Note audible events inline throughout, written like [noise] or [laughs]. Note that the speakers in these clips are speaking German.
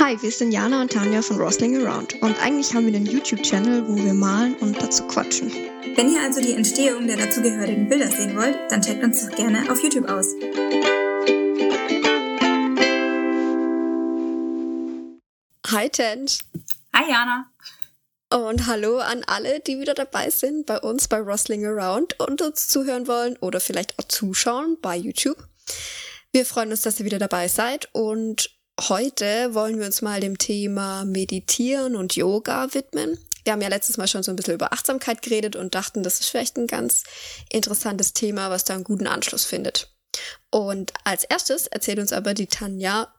Hi, wir sind Jana und Tanja von Rosling Around und eigentlich haben wir einen YouTube-Channel, wo wir malen und dazu quatschen. Wenn ihr also die Entstehung der dazugehörigen Bilder sehen wollt, dann checkt uns doch gerne auf YouTube aus. Hi Tench. Hi Jana. Und hallo an alle, die wieder dabei sind bei uns bei Rustling Around und uns zuhören wollen oder vielleicht auch zuschauen bei YouTube. Wir freuen uns, dass ihr wieder dabei seid und heute wollen wir uns mal dem Thema Meditieren und Yoga widmen. Wir haben ja letztes Mal schon so ein bisschen über Achtsamkeit geredet und dachten, das ist vielleicht ein ganz interessantes Thema, was da einen guten Anschluss findet. Und als erstes erzählt uns aber die Tanja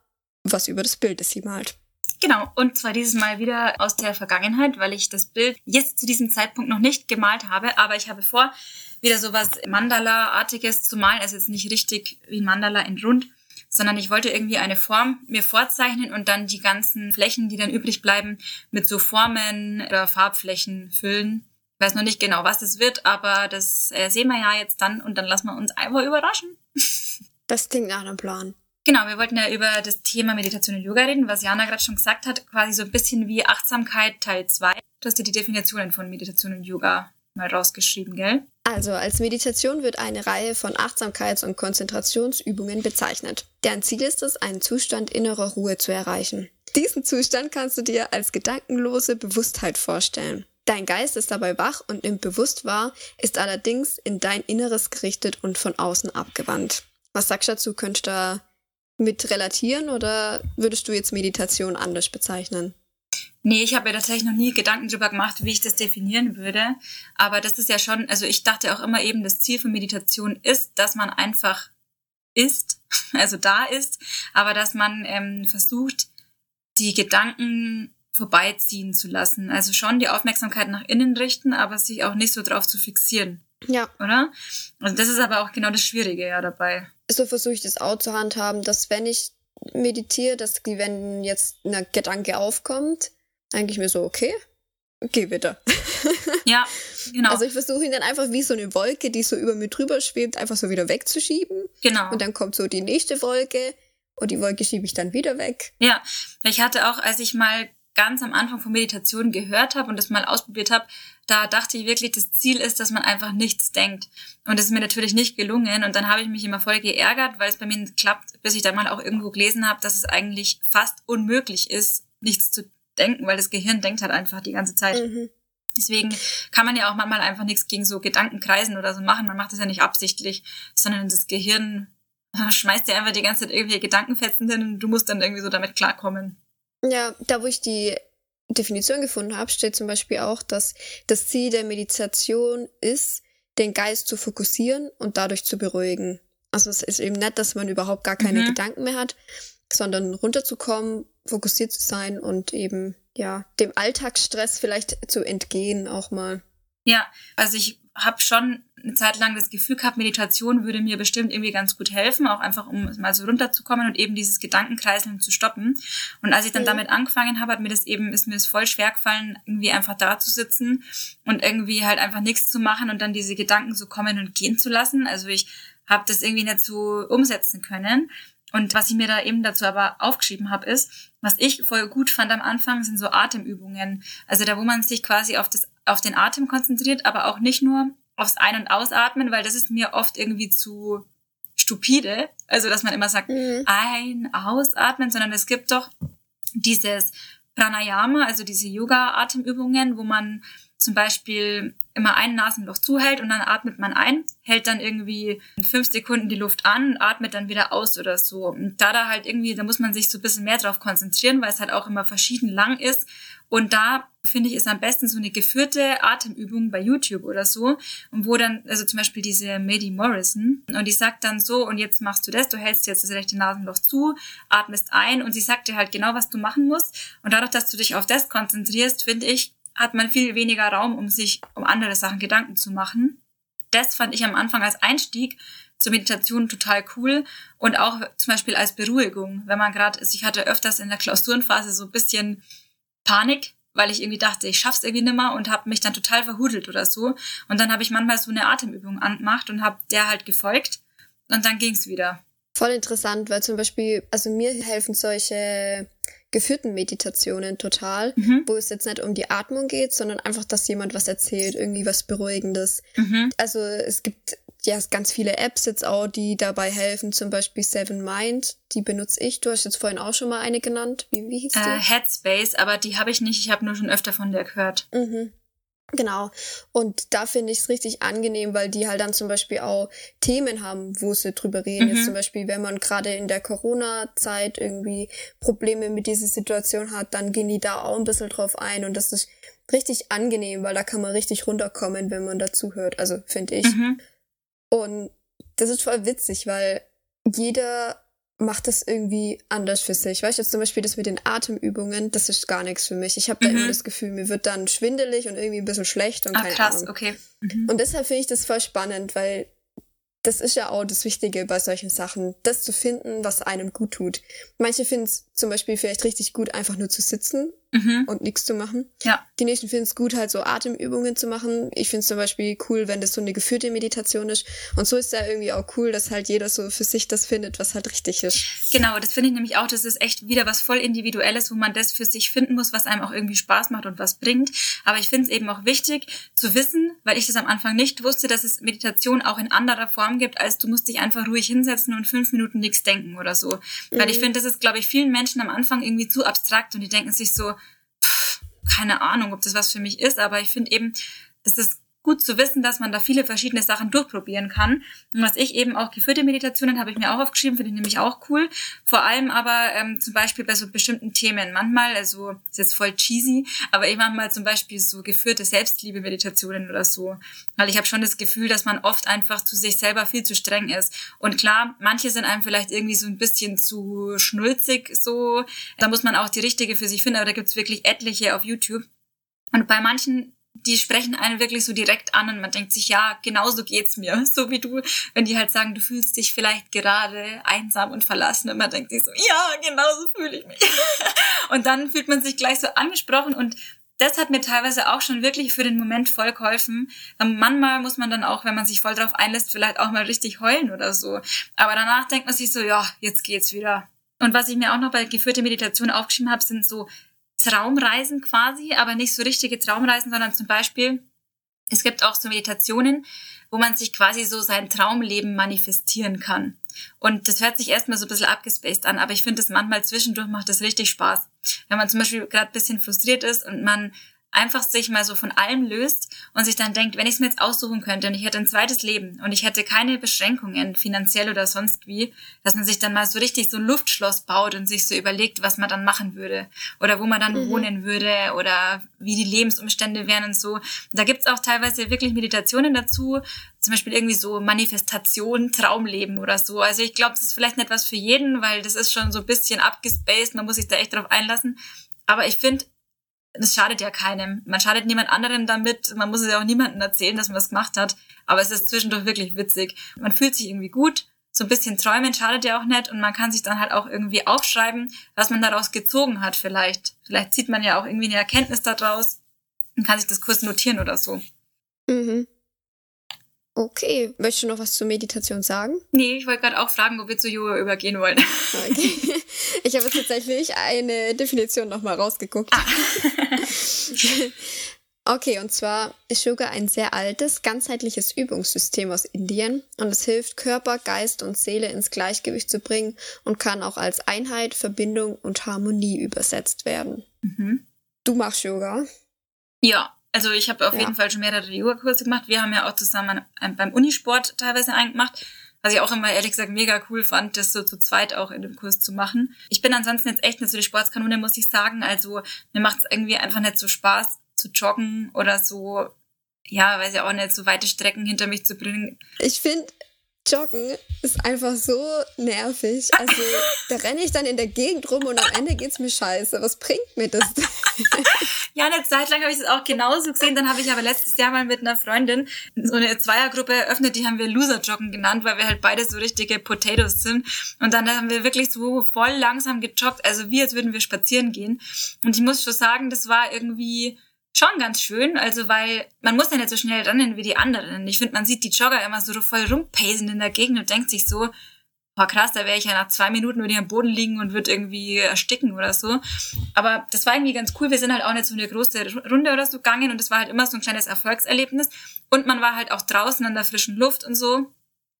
was über das Bild, das sie malt. Genau, und zwar dieses Mal wieder aus der Vergangenheit, weil ich das Bild jetzt zu diesem Zeitpunkt noch nicht gemalt habe, aber ich habe vor, wieder sowas Mandala-artiges zu malen, also jetzt nicht richtig wie Mandala in rund, sondern ich wollte irgendwie eine Form mir vorzeichnen und dann die ganzen Flächen, die dann übrig bleiben, mit so Formen oder Farbflächen füllen. Ich weiß noch nicht genau, was das wird, aber das äh, sehen wir ja jetzt dann und dann lassen wir uns einfach überraschen. [laughs] Das klingt nach einem Plan. Genau, wir wollten ja über das Thema Meditation und Yoga reden, was Jana gerade schon gesagt hat, quasi so ein bisschen wie Achtsamkeit Teil 2. Du hast ja die Definitionen von Meditation und Yoga mal rausgeschrieben, gell? Also als Meditation wird eine Reihe von Achtsamkeits- und Konzentrationsübungen bezeichnet. Deren Ziel ist es, einen Zustand innerer Ruhe zu erreichen. Diesen Zustand kannst du dir als gedankenlose Bewusstheit vorstellen. Dein Geist ist dabei wach und nimmt bewusst wahr, ist allerdings in dein Inneres gerichtet und von außen abgewandt. Was sagst du dazu? Könntest du da mit relatieren oder würdest du jetzt Meditation anders bezeichnen? Nee, ich habe mir tatsächlich noch nie Gedanken darüber gemacht, wie ich das definieren würde. Aber das ist ja schon, also ich dachte auch immer eben, das Ziel von Meditation ist, dass man einfach ist, [laughs] also da ist, aber dass man ähm, versucht, die Gedanken vorbeiziehen zu lassen. Also schon die Aufmerksamkeit nach innen richten, aber sich auch nicht so drauf zu fixieren. Ja. Oder? Also das ist aber auch genau das Schwierige ja dabei. So versuche ich das auch zu handhaben, dass wenn ich meditiere, dass wenn jetzt ein Gedanke aufkommt, eigentlich mir so, okay, geh wieder. Ja, [laughs] genau. Also ich versuche ihn dann einfach wie so eine Wolke, die so über mir drüber schwebt, einfach so wieder wegzuschieben. Genau. Und dann kommt so die nächste Wolke und die Wolke schiebe ich dann wieder weg. Ja, ich hatte auch, als ich mal ganz am Anfang von Meditation gehört habe und das mal ausprobiert habe, da dachte ich wirklich, das Ziel ist, dass man einfach nichts denkt. Und das ist mir natürlich nicht gelungen. Und dann habe ich mich immer voll geärgert, weil es bei mir nicht klappt, bis ich dann mal auch irgendwo gelesen habe, dass es eigentlich fast unmöglich ist, nichts zu denken, weil das Gehirn denkt halt einfach die ganze Zeit. Mhm. Deswegen kann man ja auch manchmal einfach nichts gegen so Gedankenkreisen oder so machen. Man macht das ja nicht absichtlich, sondern das Gehirn [laughs] schmeißt dir einfach die ganze Zeit irgendwelche Gedankenfetzen hin und du musst dann irgendwie so damit klarkommen. Ja, da wo ich die Definition gefunden habe, steht zum Beispiel auch, dass das Ziel der Meditation ist, den Geist zu fokussieren und dadurch zu beruhigen. Also es ist eben nicht, dass man überhaupt gar keine Mhm. Gedanken mehr hat, sondern runterzukommen, fokussiert zu sein und eben ja dem Alltagsstress vielleicht zu entgehen auch mal. Ja, also ich habe schon eine Zeit lang das Gefühl gehabt, Meditation würde mir bestimmt irgendwie ganz gut helfen, auch einfach um mal so runterzukommen und eben dieses Gedankenkreiseln zu stoppen. Und als ich dann Mhm. damit angefangen habe, hat mir das eben, ist mir das voll schwer gefallen, irgendwie einfach da zu sitzen und irgendwie halt einfach nichts zu machen und dann diese Gedanken so kommen und gehen zu lassen. Also ich habe das irgendwie nicht so umsetzen können. Und was ich mir da eben dazu aber aufgeschrieben habe, ist, was ich voll gut fand am Anfang, sind so Atemübungen. Also da, wo man sich quasi auf, das, auf den Atem konzentriert, aber auch nicht nur aufs Ein- und Ausatmen, weil das ist mir oft irgendwie zu stupide. Also, dass man immer sagt, Mhm. ein, ausatmen, sondern es gibt doch dieses Pranayama, also diese Yoga-Atemübungen, wo man zum Beispiel immer ein Nasenloch zuhält und dann atmet man ein, hält dann irgendwie fünf Sekunden die Luft an atmet dann wieder aus oder so. Und da da halt irgendwie, da muss man sich so ein bisschen mehr drauf konzentrieren, weil es halt auch immer verschieden lang ist. Und da finde ich, ist am besten so eine geführte Atemübung bei YouTube oder so. Und wo dann, also zum Beispiel diese Maddie Morrison, und die sagt dann so, und jetzt machst du das, du hältst jetzt das rechte Nasenloch zu, atmest ein und sie sagt dir halt genau, was du machen musst. Und dadurch, dass du dich auf das konzentrierst, finde ich, hat man viel weniger Raum, um sich um andere Sachen Gedanken zu machen. Das fand ich am Anfang als Einstieg zur Meditation total cool und auch zum Beispiel als Beruhigung, wenn man gerade, also ich hatte öfters in der Klausurenphase so ein bisschen Panik, weil ich irgendwie dachte, ich schaff's irgendwie nimmer und habe mich dann total verhudelt oder so. Und dann habe ich manchmal so eine Atemübung angemacht und habe der halt gefolgt und dann ging's wieder. Voll interessant, weil zum Beispiel, also mir helfen solche geführten Meditationen total, mhm. wo es jetzt nicht um die Atmung geht, sondern einfach, dass jemand was erzählt, irgendwie was Beruhigendes. Mhm. Also es gibt ja ganz viele Apps jetzt auch, die dabei helfen, zum Beispiel Seven Mind, die benutze ich. Du hast jetzt vorhin auch schon mal eine genannt. Wie, wie hieß die? Äh, Headspace, aber die habe ich nicht. Ich habe nur schon öfter von der gehört. Mhm. Genau. Und da finde ich es richtig angenehm, weil die halt dann zum Beispiel auch Themen haben, wo sie drüber reden. Mhm. Jetzt zum Beispiel, wenn man gerade in der Corona-Zeit irgendwie Probleme mit dieser Situation hat, dann gehen die da auch ein bisschen drauf ein. Und das ist richtig angenehm, weil da kann man richtig runterkommen, wenn man dazu hört. Also finde ich. Mhm. Und das ist voll witzig, weil jeder macht das irgendwie anders für sich. Weißt du, jetzt zum Beispiel das mit den Atemübungen, das ist gar nichts für mich. Ich habe da mhm. immer das Gefühl, mir wird dann schwindelig und irgendwie ein bisschen schlecht und Ach, keine krass, Ahnung. okay. Mhm. Und deshalb finde ich das voll spannend, weil das ist ja auch das Wichtige bei solchen Sachen, das zu finden, was einem gut tut. Manche finden es zum Beispiel vielleicht richtig gut, einfach nur zu sitzen mhm. und nichts zu machen. Ja. Die nächsten finden es gut, halt so Atemübungen zu machen. Ich finde es zum Beispiel cool, wenn das so eine geführte Meditation ist. Und so ist ja irgendwie auch cool, dass halt jeder so für sich das findet, was halt richtig ist. Genau, das finde ich nämlich auch, das ist echt wieder was voll Individuelles, wo man das für sich finden muss, was einem auch irgendwie Spaß macht und was bringt. Aber ich finde es eben auch wichtig zu wissen, weil ich das am Anfang nicht wusste, dass es Meditation auch in anderer Form gibt, als du musst dich einfach ruhig hinsetzen und fünf Minuten nichts denken oder so. Mhm. Weil ich finde, das ist, glaube ich, vielen Menschen am Anfang irgendwie zu abstrakt und die denken sich so, keine Ahnung, ob das was für mich ist, aber ich finde eben, das ist gut zu wissen, dass man da viele verschiedene Sachen durchprobieren kann. Und was ich eben auch geführte Meditationen habe ich mir auch aufgeschrieben, finde ich nämlich auch cool. Vor allem aber ähm, zum Beispiel bei so bestimmten Themen. Manchmal, also ist jetzt voll cheesy, aber ich mache mal zum Beispiel so geführte Selbstliebe-Meditationen oder so. Weil ich habe schon das Gefühl, dass man oft einfach zu sich selber viel zu streng ist. Und klar, manche sind einem vielleicht irgendwie so ein bisschen zu schnulzig so. Da muss man auch die richtige für sich finden, aber da gibt's wirklich etliche auf YouTube. Und bei manchen die sprechen einen wirklich so direkt an und man denkt sich, ja, genau so geht's mir. [laughs] So wie du, wenn die halt sagen, du fühlst dich vielleicht gerade einsam und verlassen und man denkt sich so, ja, genau so fühle ich mich. [laughs] und dann fühlt man sich gleich so angesprochen und das hat mir teilweise auch schon wirklich für den Moment voll geholfen. Manchmal muss man dann auch, wenn man sich voll drauf einlässt, vielleicht auch mal richtig heulen oder so. Aber danach denkt man sich so, ja, jetzt geht's wieder. Und was ich mir auch noch bei geführte Meditation aufgeschrieben habe, sind so Traumreisen quasi, aber nicht so richtige Traumreisen, sondern zum Beispiel, es gibt auch so Meditationen, wo man sich quasi so sein Traumleben manifestieren kann. Und das hört sich erstmal so ein bisschen abgespaced an, aber ich finde das manchmal zwischendurch macht das richtig Spaß. Wenn man zum Beispiel gerade ein bisschen frustriert ist und man einfach sich mal so von allem löst und sich dann denkt, wenn ich es mir jetzt aussuchen könnte und ich hätte ein zweites Leben und ich hätte keine Beschränkungen, finanziell oder sonst wie, dass man sich dann mal so richtig so ein Luftschloss baut und sich so überlegt, was man dann machen würde oder wo man dann mhm. wohnen würde oder wie die Lebensumstände wären und so. Da gibt's auch teilweise wirklich Meditationen dazu, zum Beispiel irgendwie so Manifestation, Traumleben oder so. Also ich glaube, das ist vielleicht nicht was für jeden, weil das ist schon so ein bisschen abgespaced, man muss sich da echt drauf einlassen. Aber ich finde, es schadet ja keinem. Man schadet niemand anderem damit. Man muss es ja auch niemandem erzählen, dass man was gemacht hat. Aber es ist zwischendurch wirklich witzig. Man fühlt sich irgendwie gut. So ein bisschen träumen schadet ja auch nicht. Und man kann sich dann halt auch irgendwie aufschreiben, was man daraus gezogen hat vielleicht. Vielleicht zieht man ja auch irgendwie eine Erkenntnis daraus und kann sich das kurz notieren oder so. Mhm. Okay, möchtest du noch was zur Meditation sagen? Nee, ich wollte gerade auch fragen, ob wir zu Yoga übergehen wollen. Okay. [laughs] Ich habe jetzt tatsächlich eine Definition nochmal rausgeguckt. Ah. [laughs] okay, und zwar ist Yoga ein sehr altes, ganzheitliches Übungssystem aus Indien und es hilft Körper, Geist und Seele ins Gleichgewicht zu bringen und kann auch als Einheit, Verbindung und Harmonie übersetzt werden. Mhm. Du machst Yoga? Ja, also ich habe auf ja. jeden Fall schon mehrere Yoga-Kurse gemacht. Wir haben ja auch zusammen beim Unisport teilweise einen gemacht. Was ich auch immer ehrlich gesagt mega cool fand, das so zu zweit auch in dem Kurs zu machen. Ich bin ansonsten jetzt echt nicht so die Sportskanone, muss ich sagen. Also mir macht es irgendwie einfach nicht so Spaß zu joggen oder so, ja, weiß ich auch nicht, so weite Strecken hinter mich zu bringen. Ich finde, Joggen ist einfach so nervig. Also da renne ich dann in der Gegend rum und am Ende geht's mir scheiße. Was bringt mir das? [laughs] ja, eine Zeit lang habe ich das auch genauso gesehen. Dann habe ich aber letztes Jahr mal mit einer Freundin so eine Zweiergruppe eröffnet, die haben wir Loser-Joggen genannt, weil wir halt beide so richtige Potatoes sind. Und dann haben wir wirklich so voll langsam gejoggt, also wie als würden wir spazieren gehen. Und ich muss schon sagen, das war irgendwie schon ganz schön, also weil man muss ja nicht so schnell rennen wie die anderen. Ich finde, man sieht die Jogger immer so voll rumpacen in der Gegend und denkt sich so, war krass, da wäre ich ja nach zwei Minuten würde ich am Boden liegen und würde irgendwie ersticken oder so. Aber das war irgendwie ganz cool. Wir sind halt auch nicht so eine große Runde oder so gegangen und es war halt immer so ein kleines Erfolgserlebnis. Und man war halt auch draußen an der frischen Luft und so.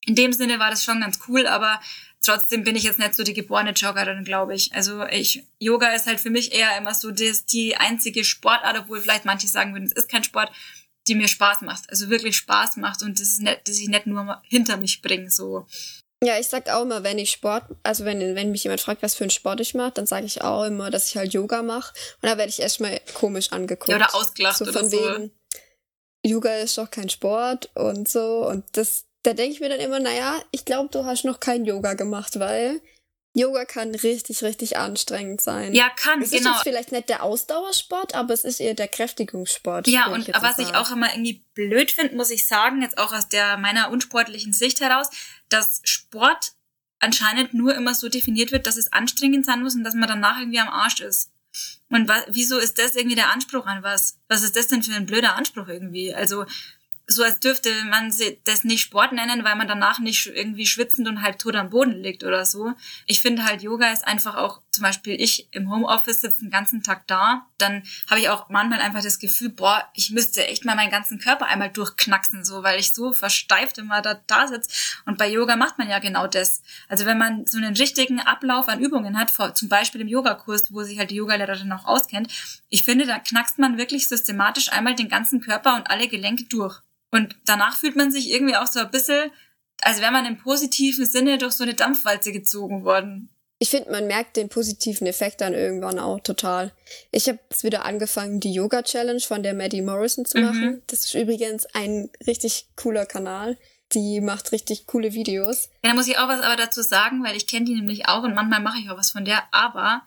In dem Sinne war das schon ganz cool, aber trotzdem bin ich jetzt nicht so die geborene Joggerin, glaube ich. Also ich, Yoga ist halt für mich eher immer so das, die einzige Sportart, obwohl vielleicht manche sagen würden, es ist kein Sport, die mir Spaß macht. Also wirklich Spaß macht und das ist nicht, dass ich nicht nur hinter mich bringe, so. Ja, ich sag auch immer, wenn ich Sport, also wenn, wenn mich jemand fragt, was für einen Sport ich mache, dann sage ich auch immer, dass ich halt Yoga mache. Und da werde ich erstmal komisch angeguckt. Ja, oder ausgelacht so von oder so. Wegen, Yoga ist doch kein Sport und so. Und das, da denke ich mir dann immer, naja, ich glaube, du hast noch kein Yoga gemacht, weil Yoga kann richtig, richtig anstrengend sein. Ja, kann, es genau. Es ist vielleicht nicht der Ausdauersport, aber es ist eher der Kräftigungssport. Ja, und ich was ich auch immer irgendwie blöd finde, muss ich sagen, jetzt auch aus der meiner unsportlichen Sicht heraus, dass Sport anscheinend nur immer so definiert wird, dass es anstrengend sein muss und dass man danach irgendwie am Arsch ist. Und wieso ist das irgendwie der Anspruch an was? Was ist das denn für ein blöder Anspruch irgendwie? Also so als dürfte man das nicht Sport nennen, weil man danach nicht irgendwie schwitzend und halb tot am Boden liegt oder so. Ich finde halt, Yoga ist einfach auch, zum Beispiel ich im Homeoffice sitze den ganzen Tag da, dann habe ich auch manchmal einfach das Gefühl, boah, ich müsste echt mal meinen ganzen Körper einmal durchknacksen, so, weil ich so versteift immer da, da sitze. Und bei Yoga macht man ja genau das. Also wenn man so einen richtigen Ablauf an Übungen hat, zum Beispiel im Yogakurs, wo sich halt die Yogalehrerin auch auskennt, ich finde, da knackst man wirklich systematisch einmal den ganzen Körper und alle Gelenke durch. Und danach fühlt man sich irgendwie auch so ein bisschen, als wäre man im positiven Sinne durch so eine Dampfwalze gezogen worden. Ich finde, man merkt den positiven Effekt dann irgendwann auch total. Ich habe jetzt wieder angefangen, die Yoga Challenge von der Maddie Morrison zu machen. Mhm. Das ist übrigens ein richtig cooler Kanal. Die macht richtig coole Videos. Ja, da muss ich auch was aber dazu sagen, weil ich kenne die nämlich auch und manchmal mache ich auch was von der. Aber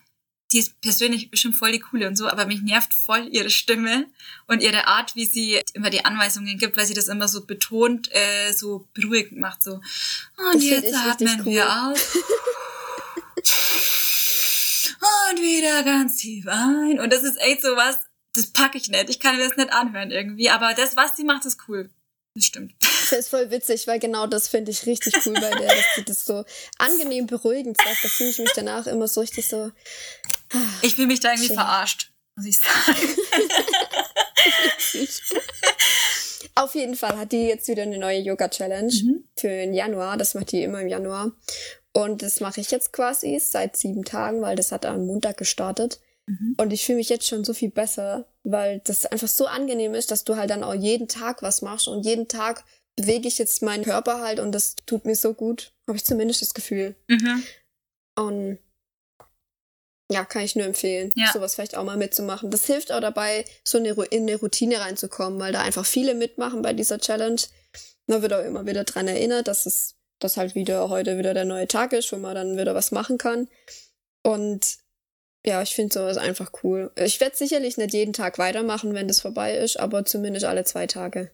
die ist persönlich bestimmt voll die coole und so, aber mich nervt voll ihre Stimme und ihre Art, wie sie immer die Anweisungen gibt, weil sie das immer so betont, äh, so beruhigend macht, so. Und das jetzt atmen cool. wir aus. [laughs] und wieder ganz tief ein. Und das ist echt so was, das packe ich nicht. Ich kann mir das nicht anhören irgendwie, aber das, was sie macht, ist cool. Das stimmt. Das ist voll witzig, weil genau das finde ich richtig cool bei der, dass sie das so [laughs] angenehm beruhigend sagt. Da fühle ich mich danach immer so richtig so. [sighs] Ich fühle mich da irgendwie Schön. verarscht, muss ich sagen. [laughs] Auf jeden Fall hat die jetzt wieder eine neue Yoga-Challenge mhm. für den Januar. Das macht die immer im Januar. Und das mache ich jetzt quasi seit sieben Tagen, weil das hat am Montag gestartet. Mhm. Und ich fühle mich jetzt schon so viel besser, weil das einfach so angenehm ist, dass du halt dann auch jeden Tag was machst und jeden Tag bewege ich jetzt meinen Körper halt und das tut mir so gut. Habe ich zumindest das Gefühl. Mhm. Und ja, kann ich nur empfehlen, ja. sowas vielleicht auch mal mitzumachen. Das hilft auch dabei, so in eine Routine reinzukommen, weil da einfach viele mitmachen bei dieser Challenge. Man wird auch immer wieder dran erinnert, dass es, dass halt wieder heute wieder der neue Tag ist, wo man dann wieder was machen kann. Und ja, ich finde sowas einfach cool. Ich werde sicherlich nicht jeden Tag weitermachen, wenn das vorbei ist, aber zumindest alle zwei Tage.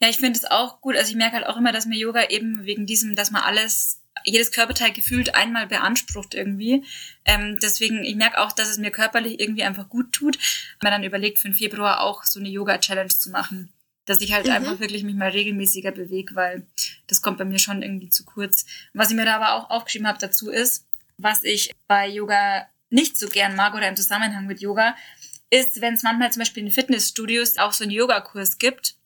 Ja, ich finde es auch gut. Also ich merke halt auch immer, dass mir Yoga eben wegen diesem, dass man alles, jedes Körperteil gefühlt einmal beansprucht irgendwie. Ähm, deswegen, ich merke auch, dass es mir körperlich irgendwie einfach gut tut. Man dann überlegt, für den Februar auch so eine Yoga-Challenge zu machen. Dass ich halt mhm. einfach wirklich mich mal regelmäßiger bewege, weil das kommt bei mir schon irgendwie zu kurz. Was ich mir da aber auch aufgeschrieben habe dazu ist, was ich bei Yoga nicht so gern mag oder im Zusammenhang mit Yoga, ist, wenn es manchmal zum Beispiel in Fitnessstudios auch so einen Yogakurs gibt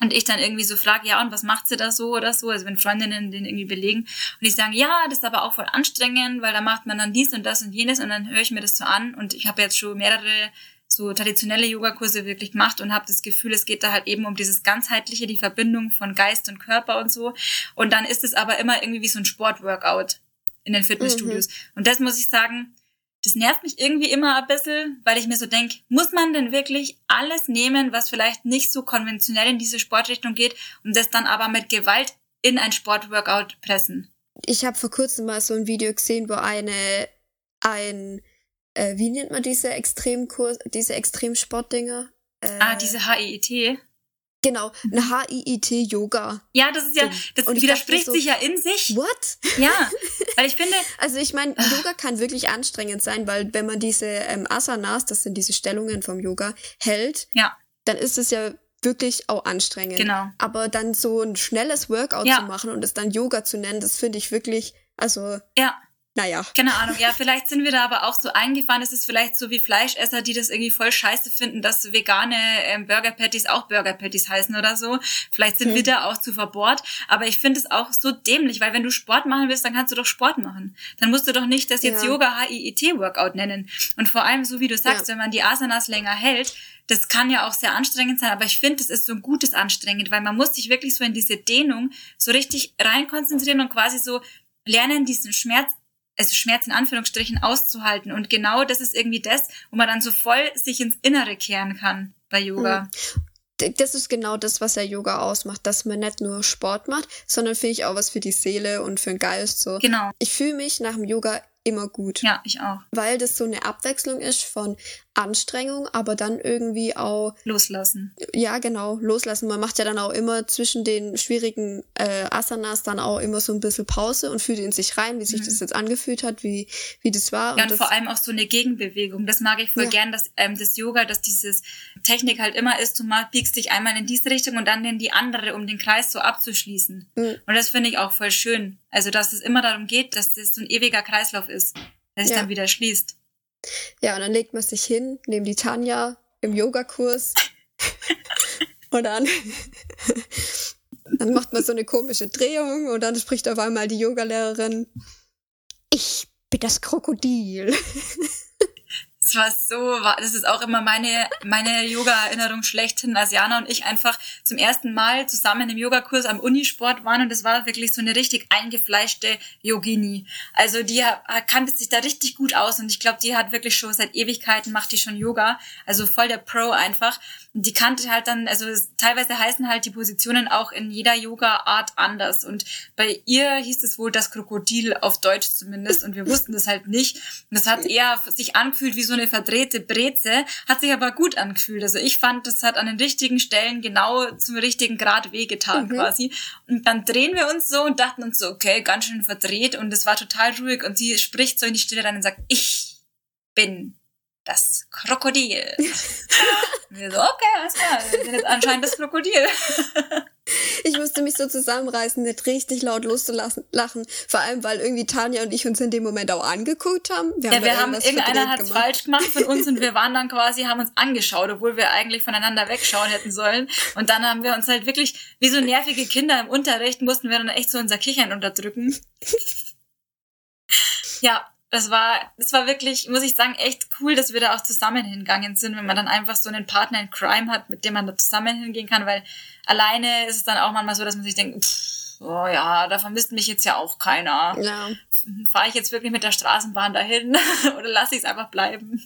und ich dann irgendwie so frage, ja, und was macht sie da so oder so? Also wenn Freundinnen den irgendwie belegen und ich sagen, ja, das ist aber auch voll anstrengend, weil da macht man dann dies und das und jenes und dann höre ich mir das so an und ich habe jetzt schon mehrere so traditionelle Yogakurse wirklich gemacht und habe das Gefühl, es geht da halt eben um dieses ganzheitliche, die Verbindung von Geist und Körper und so. Und dann ist es aber immer irgendwie wie so ein Sportworkout in den Fitnessstudios. Mhm. Und das muss ich sagen, das nervt mich irgendwie immer ein bisschen, weil ich mir so denke, muss man denn wirklich alles nehmen, was vielleicht nicht so konventionell in diese Sportrichtung geht und das dann aber mit Gewalt in ein Sportworkout pressen? Ich habe vor kurzem mal so ein Video gesehen, wo eine, ein, äh, wie nennt man diese Extremkurs, diese Extremsportdinger? Äh, ah, diese HEIT. Genau, ein HIIT-Yoga. Ja, das ist ja, das widerspricht so, sich ja in sich. What? Ja, [laughs] weil ich finde. Also ich meine, Yoga kann wirklich anstrengend sein, weil wenn man diese ähm, Asanas, das sind diese Stellungen vom Yoga, hält, ja. dann ist es ja wirklich auch anstrengend. Genau. Aber dann so ein schnelles Workout ja. zu machen und es dann Yoga zu nennen, das finde ich wirklich Also. Ja. Naja. Keine Ahnung. Ja, vielleicht sind wir da aber auch so eingefahren. Es ist vielleicht so wie Fleischesser, die das irgendwie voll scheiße finden, dass vegane ähm, Burger Patties auch Burger Patties heißen oder so. Vielleicht sind hm. wir da auch zu verbohrt. Aber ich finde es auch so dämlich, weil wenn du Sport machen willst, dann kannst du doch Sport machen. Dann musst du doch nicht das jetzt ja. Yoga HIIT Workout nennen. Und vor allem, so wie du sagst, ja. wenn man die Asanas länger hält, das kann ja auch sehr anstrengend sein, aber ich finde, es ist so ein gutes anstrengend, weil man muss sich wirklich so in diese Dehnung so richtig rein konzentrieren und quasi so lernen, diesen Schmerz also Schmerz in Anführungsstrichen auszuhalten. Und genau das ist irgendwie das, wo man dann so voll sich ins Innere kehren kann bei Yoga. Mhm. Das ist genau das, was ja Yoga ausmacht, dass man nicht nur Sport macht, sondern finde ich auch was für die Seele und für den Geist so. Genau. Ich fühle mich nach dem Yoga immer gut. Ja, ich auch. Weil das so eine Abwechslung ist von Anstrengung, aber dann irgendwie auch loslassen. Ja, genau, loslassen. Man macht ja dann auch immer zwischen den schwierigen äh, Asanas dann auch immer so ein bisschen Pause und fühlt in sich rein, wie sich mhm. das jetzt angefühlt hat, wie, wie das war. Ja, und, und vor allem auch so eine Gegenbewegung. Das mag ich voll ja. gern, dass ähm, das Yoga, dass dieses Technik halt immer ist, du mal, biegst dich einmal in diese Richtung und dann in die andere, um den Kreis so abzuschließen. Mhm. Und das finde ich auch voll schön. Also, dass es immer darum geht, dass das so ein ewiger Kreislauf ist, der sich ja. dann wieder schließt. Ja, und dann legt man sich hin, neben die Tanja im Yogakurs. [laughs] und dann, dann macht man so eine komische Drehung und dann spricht auf einmal die Yogalehrerin, ich bin das Krokodil. Das war so, das ist auch immer meine, meine Yoga-Erinnerung schlechthin, als Jana und ich einfach zum ersten Mal zusammen im Yogakurs am Unisport waren und es war wirklich so eine richtig eingefleischte Yogini. Also die kannte sich da richtig gut aus und ich glaube, die hat wirklich schon seit Ewigkeiten macht die schon Yoga, also voll der Pro einfach die kannte halt dann, also teilweise heißen halt die Positionen auch in jeder Yoga-Art anders. Und bei ihr hieß es wohl das Krokodil auf Deutsch zumindest und wir [laughs] wussten das halt nicht. Und das hat eher sich angefühlt wie so eine verdrehte Breze, hat sich aber gut angefühlt. Also ich fand, das hat an den richtigen Stellen genau zum richtigen Grad wehgetan mhm. quasi. Und dann drehen wir uns so und dachten uns so, okay, ganz schön verdreht und es war total ruhig und sie spricht so in die Stille rein und sagt, ich bin das Krokodil. wir so, okay, alles klar, wir sind jetzt anscheinend das Krokodil. ich musste mich so zusammenreißen, nicht richtig laut loszulachen. Vor allem, weil irgendwie Tanja und ich uns in dem Moment auch angeguckt haben. Wir haben ja, wir haben, irgendeiner hat es falsch gemacht von uns und wir waren dann [laughs] quasi, haben uns angeschaut, obwohl wir eigentlich voneinander wegschauen hätten sollen. Und dann haben wir uns halt wirklich, wie so nervige Kinder im Unterricht, mussten wir dann echt so unser Kichern unterdrücken. ja, das war, das war wirklich, muss ich sagen, echt cool, dass wir da auch zusammen hingegangen sind, wenn man dann einfach so einen Partner in Crime hat, mit dem man da zusammen hingehen kann, weil alleine ist es dann auch manchmal so, dass man sich denkt, pff, oh ja, da vermisst mich jetzt ja auch keiner. Ja. Fahre ich jetzt wirklich mit der Straßenbahn dahin [laughs] oder lasse ich es einfach bleiben?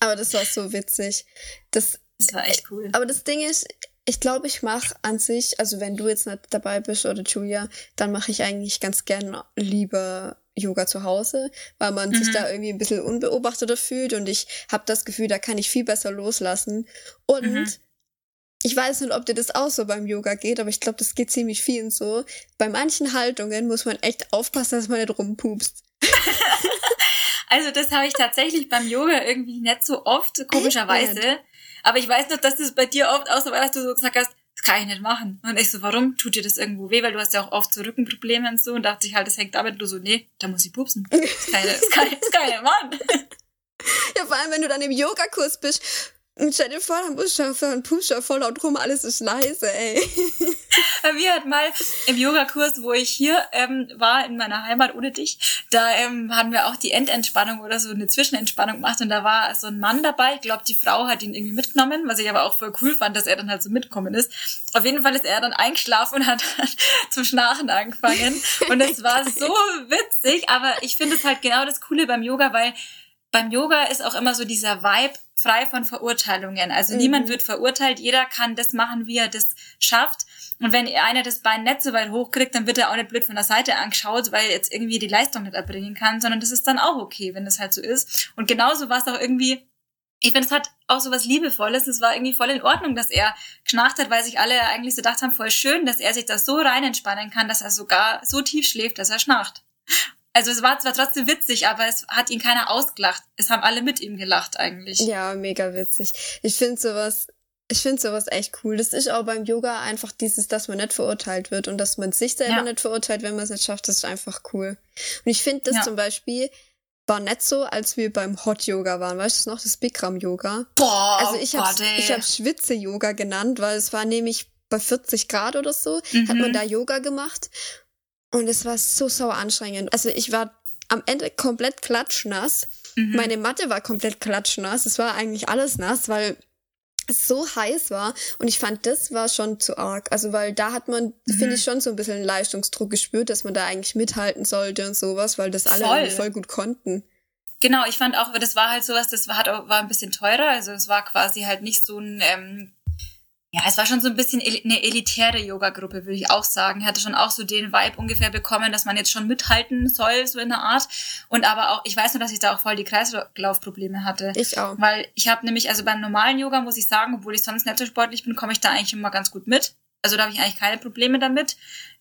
Aber das war so witzig. Das, das war echt cool. Aber das Ding ist, ich glaube, ich mache an sich, also wenn du jetzt nicht dabei bist oder Julia, dann mache ich eigentlich ganz gern lieber Yoga zu Hause, weil man mhm. sich da irgendwie ein bisschen unbeobachteter fühlt und ich habe das Gefühl, da kann ich viel besser loslassen. Und mhm. ich weiß nicht, ob dir das auch so beim Yoga geht, aber ich glaube, das geht ziemlich vielen so. Bei manchen Haltungen muss man echt aufpassen, dass man nicht rumpupst. [laughs] also das habe ich tatsächlich beim Yoga irgendwie nicht so oft, komischerweise. Aber ich weiß noch, dass das bei dir oft auch so war, dass du so gesagt hast, kann ich nicht machen. Und ich so, warum? Tut dir das irgendwo weh? Weil du hast ja auch oft so Rückenprobleme und so. Und dachte ich halt, das hängt damit. Du so, nee, da muss ich pupsen. Das kann ich, das kann ich, das kann ich nicht machen. [laughs] Ja, vor allem, wenn du dann im Yogakurs bist und stell dir vor, dann musst du für einen Pusher voll laut rum, alles ist leise, ey. [laughs] Wir hatten mal im Yogakurs, wo ich hier ähm, war, in meiner Heimat ohne dich, da ähm, haben wir auch die Endentspannung oder so eine Zwischenentspannung gemacht und da war so ein Mann dabei. Ich glaube, die Frau hat ihn irgendwie mitgenommen, was ich aber auch voll cool fand, dass er dann halt so mitkommen ist. Auf jeden Fall ist er dann eingeschlafen und hat [laughs] zum Schnarchen angefangen. Und es war so witzig, aber ich finde es halt genau das Coole beim Yoga, weil beim Yoga ist auch immer so dieser Vibe, frei von Verurteilungen. Also mhm. niemand wird verurteilt, jeder kann das machen, wie er das schafft. Und wenn einer das Bein nicht so weit hochkriegt, dann wird er auch nicht blöd von der Seite angeschaut, weil er jetzt irgendwie die Leistung nicht erbringen kann, sondern das ist dann auch okay, wenn das halt so ist. Und genauso war es auch irgendwie, ich finde, es hat auch so was Liebevolles. Es war irgendwie voll in Ordnung, dass er geschnarcht hat, weil sich alle eigentlich so gedacht haben, voll schön, dass er sich das so rein entspannen kann, dass er sogar so tief schläft, dass er schnarcht. Also es war zwar trotzdem witzig, aber es hat ihn keiner ausgelacht. Es haben alle mit ihm gelacht eigentlich. Ja, mega witzig. Ich finde sowas Ich finde sowas echt cool. Das ist auch beim Yoga einfach dieses, dass man nicht verurteilt wird und dass man sich selber ja. nicht verurteilt, wenn man es nicht schafft, das ist einfach cool. Und ich finde das ja. zum Beispiel war nicht so, als wir beim Hot Yoga waren. Weißt du noch, das Bikram Yoga? Boah, also ich habe ich hab Schwitze Yoga genannt, weil es war nämlich bei 40 Grad oder so, mhm. hat man mhm. da Yoga gemacht und es war so sauer anstrengend. Also ich war am Ende komplett klatschnass. Mhm. Meine Matte war komplett klatschnass. Es war eigentlich alles nass, weil es so heiß war und ich fand, das war schon zu arg. Also, weil da hat man, mhm. finde ich, schon so ein bisschen Leistungsdruck gespürt, dass man da eigentlich mithalten sollte und sowas, weil das alle voll, voll gut konnten. Genau, ich fand auch, das war halt sowas, das war, war ein bisschen teurer, also es war quasi halt nicht so ein ähm, ja, es war schon so ein bisschen eine elitäre Yoga-Gruppe, würde ich auch sagen. Ich hatte schon auch so den Vibe ungefähr bekommen, dass man jetzt schon mithalten soll, so in der Art. Und aber auch, ich weiß nur, dass ich da auch voll die Kreislaufprobleme hatte. Ich auch. Weil ich habe nämlich, also beim normalen Yoga muss ich sagen, obwohl ich sonst nicht so sportlich bin, komme ich da eigentlich immer ganz gut mit. Also da habe ich eigentlich keine Probleme damit.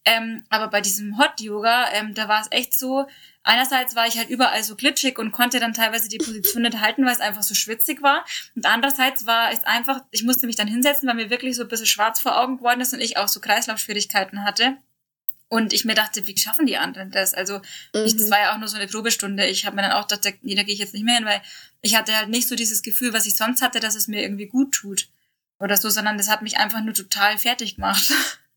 Ähm, aber bei diesem Hot Yoga, ähm, da war es echt so, einerseits war ich halt überall so glitschig und konnte dann teilweise die Position nicht halten, weil es einfach so schwitzig war. Und andererseits war es einfach, ich musste mich dann hinsetzen, weil mir wirklich so ein bisschen schwarz vor Augen geworden ist und ich auch so Kreislaufschwierigkeiten hatte. Und ich mir dachte, wie schaffen die anderen das? Also, mhm. ich, das war ja auch nur so eine Probestunde. Ich habe mir dann auch gedacht, nee, da gehe ich jetzt nicht mehr hin, weil ich hatte halt nicht so dieses Gefühl, was ich sonst hatte, dass es mir irgendwie gut tut. Oder so, sondern das hat mich einfach nur total fertig gemacht.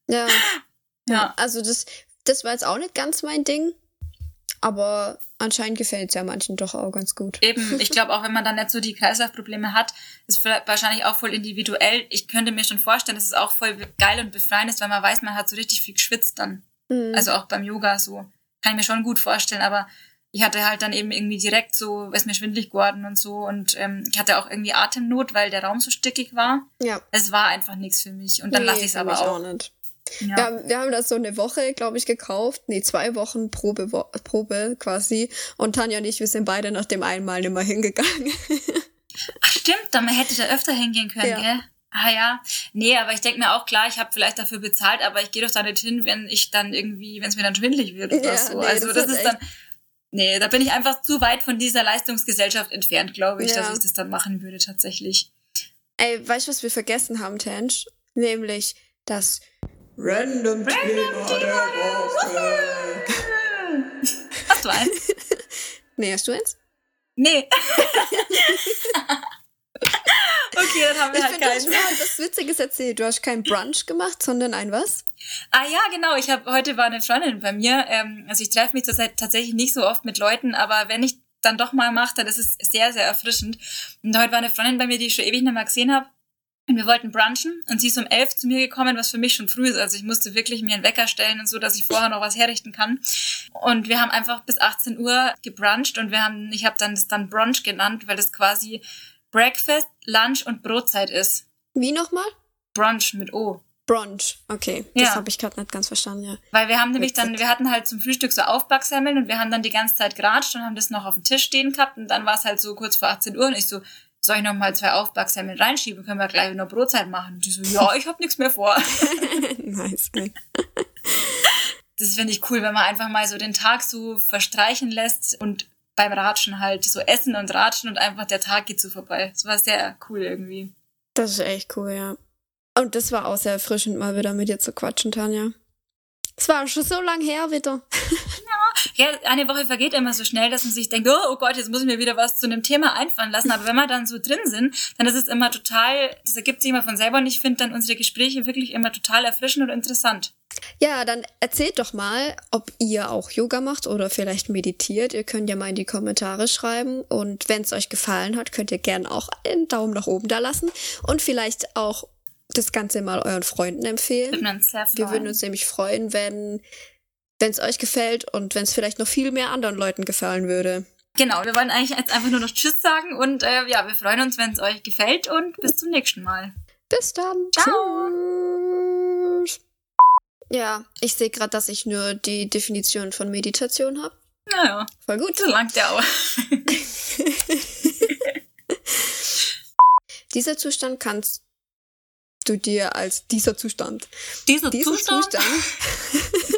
Ja. [laughs] Ja. Also das, das war jetzt auch nicht ganz mein Ding. Aber anscheinend gefällt es ja manchen doch auch ganz gut. Eben, ich glaube auch, wenn man dann nicht so die Kreislaufprobleme hat, ist wahrscheinlich auch voll individuell. Ich könnte mir schon vorstellen, dass es auch voll geil und befreiend ist, weil man weiß, man hat so richtig viel geschwitzt dann. Mhm. Also auch beim Yoga so. Kann ich mir schon gut vorstellen, aber ich hatte halt dann eben irgendwie direkt so, ist mir schwindlig geworden und so und ähm, ich hatte auch irgendwie Atemnot, weil der Raum so stickig war. Ja. Es war einfach nichts für mich und dann nee, lasse ich es aber auch. auch nicht. Ja. Wir, haben, wir haben das so eine Woche, glaube ich, gekauft. Nee, zwei Wochen Probe, Probe quasi. Und Tanja und ich, wir sind beide nach dem einmal nicht mehr hingegangen. [laughs] Ach, stimmt, dann hätte ich da öfter hingehen können, ja. gell? Ah ja, nee, aber ich denke mir auch klar, ich habe vielleicht dafür bezahlt, aber ich gehe doch da nicht hin, wenn ich dann irgendwie, wenn es mir dann schwindlig wird oder ja, so. Nee, also das, das ist dann, nee, da bin ich einfach zu weit von dieser Leistungsgesellschaft entfernt, glaube ich, ja. dass ich das dann machen würde tatsächlich. Ey, weißt du, was wir vergessen haben, Tench? Nämlich das Random, Random Thema, Thema der Woche. Hast du eins? [laughs] nee, hast du eins? Nee. [laughs] okay, dann haben wir ich halt keinen. Du hast was Witziges erzählt. Du hast kein Brunch gemacht, sondern ein was? Ah ja, genau. Ich habe heute war eine Freundin bei mir. Ähm, also ich treffe mich zurzeit tatsächlich nicht so oft mit Leuten, aber wenn ich dann doch mal mache, dann ist es sehr, sehr erfrischend. Und heute war eine Freundin bei mir, die ich schon ewig nicht mehr gesehen habe. Und wir wollten brunchen und sie ist um elf zu mir gekommen, was für mich schon früh ist. Also ich musste wirklich mir einen Wecker stellen und so, dass ich vorher noch was herrichten kann. Und wir haben einfach bis 18 Uhr gebruncht und wir haben, ich habe dann das dann Brunch genannt, weil das quasi Breakfast, Lunch und Brotzeit ist. Wie nochmal? Brunch mit O. Brunch, okay. Das ja. habe ich gerade nicht ganz verstanden, ja. Weil wir haben nämlich dann, wir hatten halt zum Frühstück so Aufbacksemmeln und wir haben dann die ganze Zeit geratscht und haben das noch auf dem Tisch stehen gehabt und dann war es halt so kurz vor 18 Uhr und ich so, soll ich noch mal zwei Aufbacksemmeln reinschieben? Können wir gleich noch Brotzeit machen? Und die so, ja, ich habe nichts mehr vor. [laughs] nice. Das finde ich cool, wenn man einfach mal so den Tag so verstreichen lässt und beim Ratschen halt so essen und ratschen und einfach der Tag geht so vorbei. Das war sehr cool irgendwie. Das ist echt cool, ja. Und das war auch sehr erfrischend, mal wieder mit dir zu quatschen, Tanja. Es war schon so lang her wieder. [laughs] Ja, eine Woche vergeht immer so schnell, dass man sich denkt, oh, oh Gott, jetzt muss ich mir wieder was zu einem Thema einfallen lassen. Aber wenn wir dann so drin sind, dann ist es immer total, das ergibt sich immer von selber und ich finde dann unsere Gespräche wirklich immer total erfrischend und interessant. Ja, dann erzählt doch mal, ob ihr auch Yoga macht oder vielleicht meditiert. Ihr könnt ja mal in die Kommentare schreiben und wenn es euch gefallen hat, könnt ihr gerne auch einen Daumen nach oben da lassen und vielleicht auch das Ganze mal euren Freunden empfehlen. Wir würden uns sehr freuen. Wir würden uns nämlich freuen, wenn wenn es euch gefällt und wenn es vielleicht noch viel mehr anderen Leuten gefallen würde. Genau, wir wollen eigentlich jetzt einfach nur noch Tschüss sagen und äh, ja, wir freuen uns, wenn es euch gefällt und bis zum nächsten Mal. Bis dann. Ciao. Tschüss. Ja, ich sehe gerade, dass ich nur die Definition von Meditation habe. Naja. Voll gut. So langt der auch. [laughs] Dieser Zustand kannst du dir als dieser Zustand. Dieser, dieser Zustand? Zustand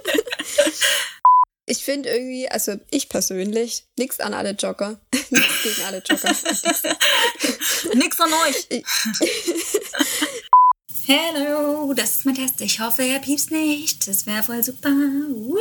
ich finde irgendwie, also ich persönlich, nichts an alle Jogger. [laughs] nichts gegen alle Jogger. [laughs] nix an euch. [laughs] Hello, das ist mein Test. Ich hoffe, er piepst nicht. Das wäre voll super. Woo.